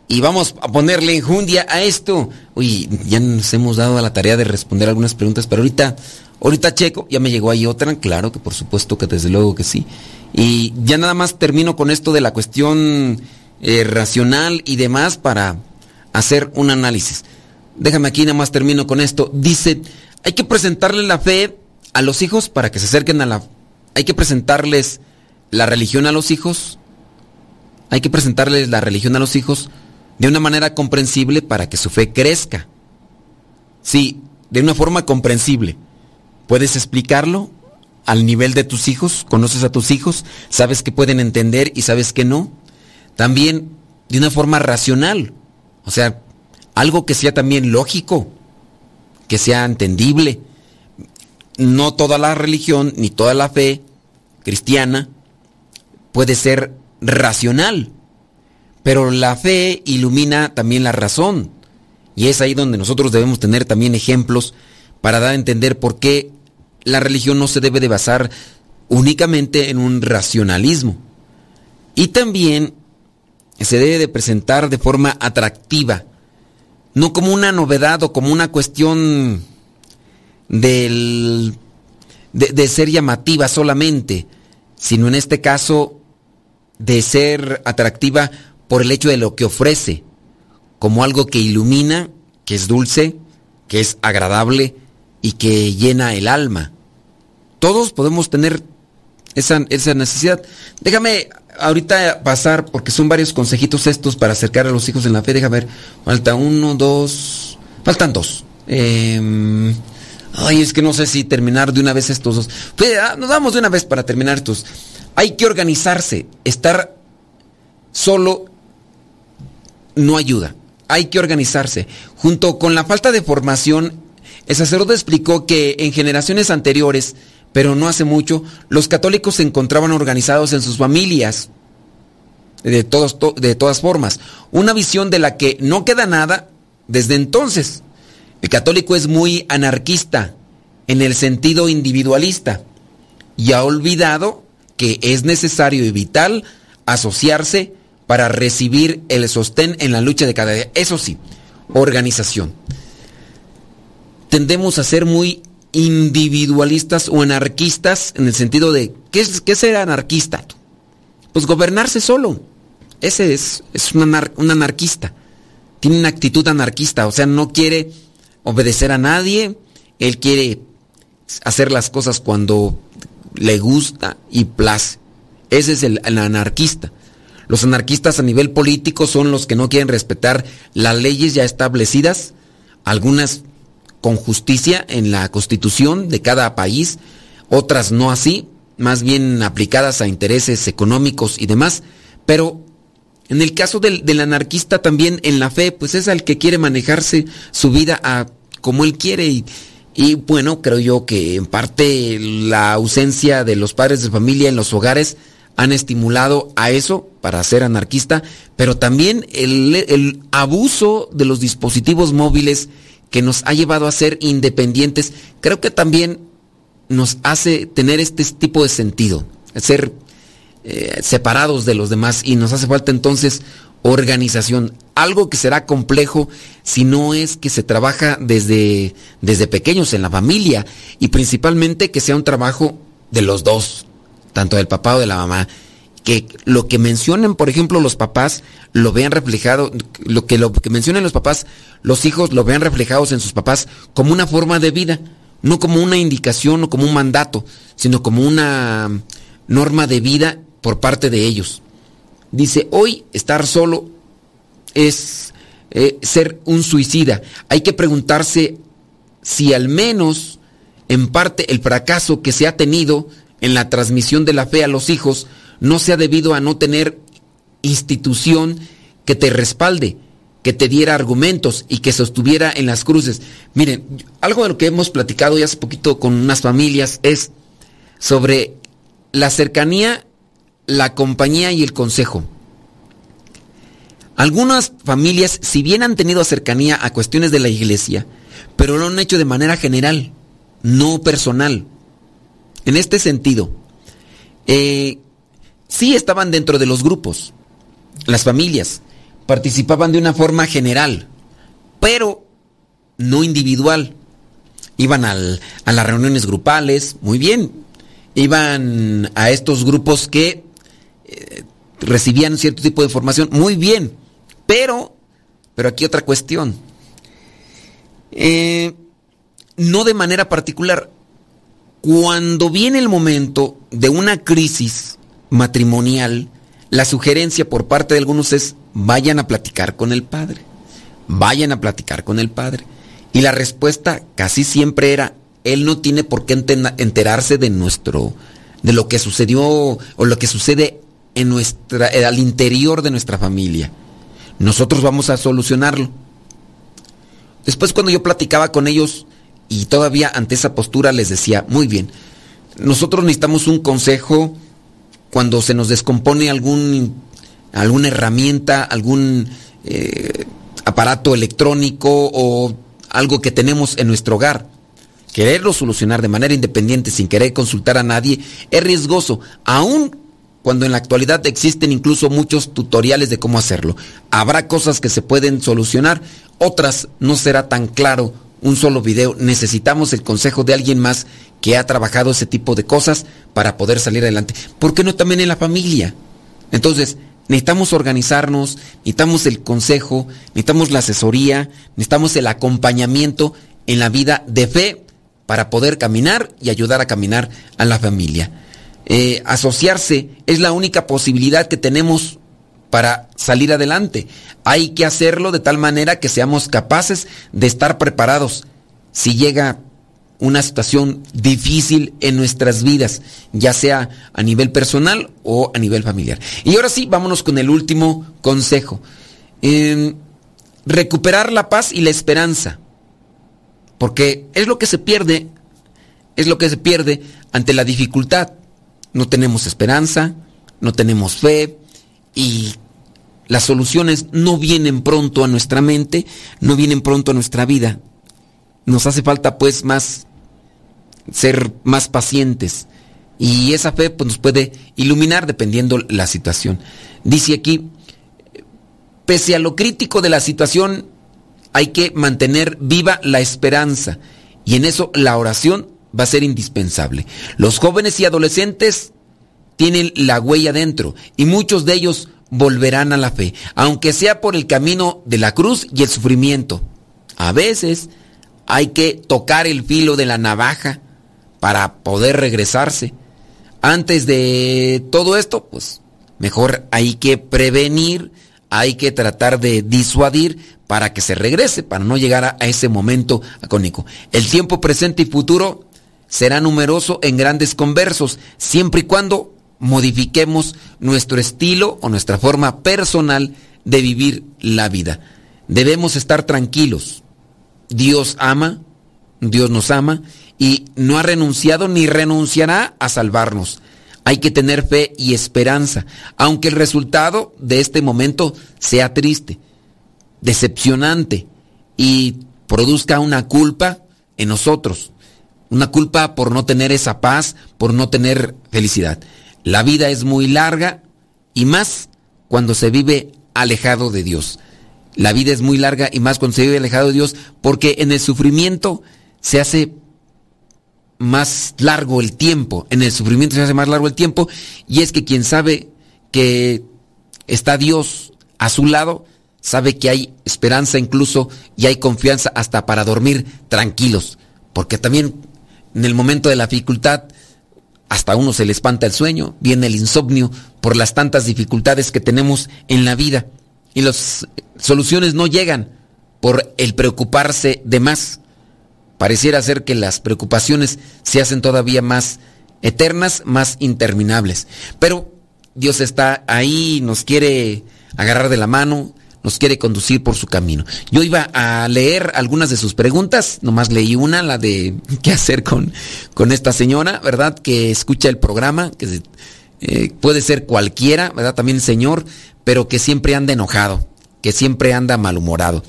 Y vamos a ponerle enjundia a esto. Uy, ya nos hemos dado a la tarea de responder algunas preguntas, pero ahorita Ahorita checo, ya me llegó ahí otra, claro que por supuesto que desde luego que sí. Y ya nada más termino con esto de la cuestión eh, racional y demás para hacer un análisis. Déjame aquí nada más termino con esto. Dice, hay que presentarle la fe a los hijos para que se acerquen a la... Hay que presentarles la religión a los hijos. Hay que presentarles la religión a los hijos de una manera comprensible para que su fe crezca. Sí, de una forma comprensible. ¿Puedes explicarlo al nivel de tus hijos? ¿Conoces a tus hijos? ¿Sabes que pueden entender y sabes que no? También de una forma racional. O sea, algo que sea también lógico, que sea entendible. No toda la religión ni toda la fe cristiana puede ser racional, pero la fe ilumina también la razón. Y es ahí donde nosotros debemos tener también ejemplos para dar a entender por qué la religión no se debe de basar únicamente en un racionalismo. Y también se debe de presentar de forma atractiva, no como una novedad o como una cuestión del, de, de ser llamativa solamente, sino en este caso de ser atractiva por el hecho de lo que ofrece, como algo que ilumina, que es dulce, que es agradable, y que llena el alma. Todos podemos tener esa, esa, necesidad. Déjame ahorita pasar, porque son varios consejitos estos para acercar a los hijos en la fe. Déjame ver, falta uno, dos, faltan dos. Em, ay, es que no sé si terminar de una vez estos dos. Ah, nos damos de una vez para terminar estos. Hay que organizarse. Estar solo no ayuda. Hay que organizarse. Junto con la falta de formación el sacerdote explicó que en generaciones anteriores, pero no hace mucho, los católicos se encontraban organizados en sus familias, de, de todas formas. Una visión de la que no queda nada desde entonces. El católico es muy anarquista en el sentido individualista y ha olvidado que es necesario y vital asociarse para recibir el sostén en la lucha de cada día. Eso sí, organización tendemos a ser muy individualistas o anarquistas en el sentido de, ¿qué es, qué ser anarquista? Pues gobernarse solo. Ese es, es un, anarquista. Tiene una actitud anarquista, o sea, no quiere obedecer a nadie, él quiere hacer las cosas cuando le gusta y place. Ese es el, anarquista. Los anarquistas a nivel político son los que no quieren respetar las leyes ya establecidas, algunas con justicia en la constitución de cada país, otras no así, más bien aplicadas a intereses económicos y demás, pero en el caso del, anarquista también en la fe, pues es al que quiere manejarse su vida a como él quiere y, y bueno, creo yo que en parte la ausencia de los padres de familia en los hogares han estimulado a eso para ser anarquista, pero también el, el abuso de los dispositivos móviles que nos ha llevado a ser independientes, creo que también nos hace tener este tipo de sentido, ser eh, separados de los demás y nos hace falta entonces organización, algo que será complejo si no es que se trabaja desde, desde pequeños en la familia y principalmente que sea un trabajo de los dos, tanto del papá o de la mamá. Que lo que mencionen, por ejemplo, los papás, lo vean reflejado, lo que, lo que mencionen los papás, los hijos lo vean reflejados en sus papás como una forma de vida, no como una indicación o como un mandato, sino como una norma de vida por parte de ellos. Dice, hoy estar solo es eh, ser un suicida. Hay que preguntarse si al menos en parte el fracaso que se ha tenido en la transmisión de la fe a los hijos no sea debido a no tener institución que te respalde, que te diera argumentos y que sostuviera en las cruces. Miren, algo de lo que hemos platicado ya hace poquito con unas familias es sobre la cercanía, la compañía y el consejo. Algunas familias, si bien han tenido cercanía a cuestiones de la iglesia, pero lo han hecho de manera general, no personal. En este sentido, eh, sí estaban dentro de los grupos, las familias, participaban de una forma general, pero no individual. Iban a las reuniones grupales, muy bien. Iban a estos grupos que eh, recibían cierto tipo de formación, muy bien. Pero, pero aquí otra cuestión. Eh, no de manera particular. Cuando viene el momento de una crisis matrimonial, la sugerencia por parte de algunos es vayan a platicar con el padre. Vayan a platicar con el padre. Y la respuesta casi siempre era, él no tiene por qué enterarse de nuestro, de lo que sucedió o lo que sucede en nuestra, al interior de nuestra familia. Nosotros vamos a solucionarlo. Después cuando yo platicaba con ellos y todavía ante esa postura les decía, muy bien, nosotros necesitamos un consejo cuando se nos descompone algún, alguna herramienta, algún eh, aparato electrónico o algo que tenemos en nuestro hogar. Quererlo solucionar de manera independiente sin querer consultar a nadie es riesgoso, aún cuando en la actualidad existen incluso muchos tutoriales de cómo hacerlo. Habrá cosas que se pueden solucionar, otras no será tan claro un solo video. Necesitamos el consejo de alguien más que ha trabajado ese tipo de cosas para poder salir adelante. ¿Por qué no también en la familia? Entonces, necesitamos organizarnos, necesitamos el consejo, necesitamos la asesoría, necesitamos el acompañamiento en la vida de fe para poder caminar y ayudar a caminar a la familia. Eh, asociarse es la única posibilidad que tenemos para salir adelante. Hay que hacerlo de tal manera que seamos capaces de estar preparados si llega una situación difícil en nuestras vidas, ya sea a nivel personal o a nivel familiar. Y ahora sí, vámonos con el último consejo. Em, recuperar la paz y la esperanza. Porque es lo que se pierde, es lo que se pierde ante la dificultad. No tenemos esperanza, no tenemos fe y las soluciones no vienen pronto a nuestra mente, no vienen pronto a nuestra vida. Nos hace falta pues más ser más pacientes. Y esa fe pues, nos puede iluminar dependiendo la situación. Dice aquí, pese a lo crítico de la situación, hay que mantener viva la esperanza. Y en eso la oración va a ser indispensable. Los jóvenes y adolescentes tienen la huella dentro y muchos de ellos volverán a la fe, aunque sea por el camino de la cruz y el sufrimiento. A veces hay que tocar el filo de la navaja para poder regresarse. Antes de todo esto, pues mejor hay que prevenir, hay que tratar de disuadir para que se regrese, para no llegar a, ese momento acónico. El tiempo presente y futuro será numeroso en grandes conversos, siempre y cuando modifiquemos nuestro estilo o nuestra forma personal de vivir la vida. Debemos estar tranquilos. Dios ama, Dios nos ama y no ha renunciado ni renunciará a salvarnos. Hay que tener fe y esperanza, aunque el resultado de este momento sea triste, decepcionante y produzca una culpa en nosotros, una culpa por no tener esa paz, por no tener felicidad. La vida es muy larga y más cuando se vive alejado de Dios. La vida es muy larga y más cuando se vive alejado de Dios porque en el sufrimiento se hace más largo el tiempo, en el sufrimiento se hace más largo el tiempo, y es que quien sabe que está Dios a su lado, sabe que hay esperanza incluso y hay confianza hasta para dormir tranquilos. Porque también en el momento de la dificultad, hasta a uno se le espanta el sueño, viene el insomnio por las tantas dificultades que tenemos en la vida. Y las soluciones no llegan por el preocuparse de más. Pareciera ser que las preocupaciones se hacen todavía más eternas, más interminables. Pero Dios está ahí, nos quiere agarrar de la mano, nos quiere conducir por su camino. Yo iba a leer algunas de sus preguntas, nomás leí una, la de qué hacer con, con esta señora, ¿verdad? Que escucha el programa, que eh, puede ser cualquiera, ¿verdad? También señor, pero que siempre anda enojado, que siempre anda malhumorado.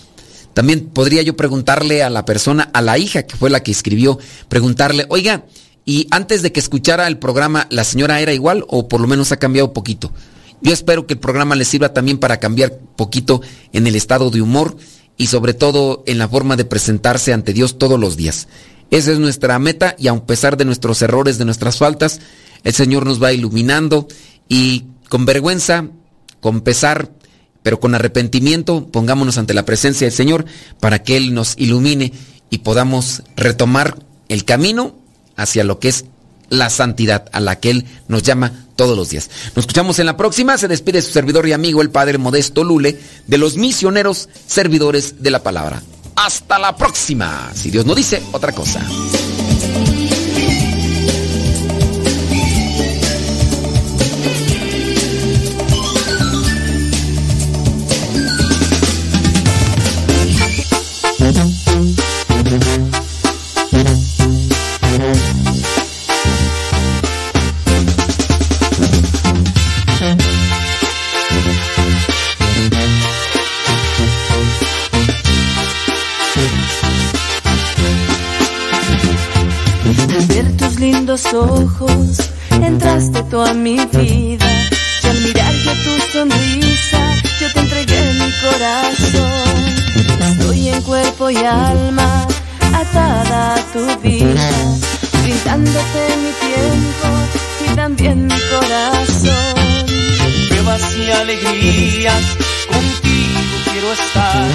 También podría yo preguntarle a la persona, a la hija que fue la que escribió, preguntarle, oiga, y antes de que escuchara el programa, ¿la señora era igual o por lo menos ha cambiado poquito? Yo espero que el programa le sirva también para cambiar poquito en el estado de humor y sobre todo en la forma de presentarse ante Dios todos los días. Esa es nuestra meta y a pesar de nuestros errores, de nuestras faltas, el Señor nos va iluminando y con vergüenza, con pesar, pero con arrepentimiento, pongámonos ante la presencia del Señor para que Él nos ilumine y podamos retomar el camino hacia lo que es la santidad a la que Él nos llama todos los días. Nos escuchamos en la próxima. Se despide su servidor y amigo, el Padre Modesto Lule, de los misioneros servidores de la palabra. Hasta la próxima, si Dios no dice otra cosa. Ojos entraste tú a mi vida y al mirar yo tu sonrisa yo te entregué mi corazón. Estoy en cuerpo y alma atada a tu vida, brindándote mi tiempo y también mi corazón. Pruebas y alegrías, contigo quiero estar,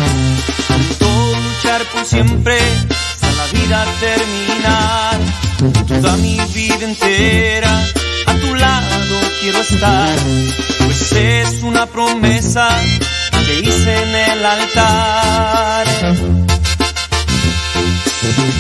junto luchar por siempre hasta la vida terminar toda mi vida entera a tu lado quiero estar, pues es una promesa que hice en el altar.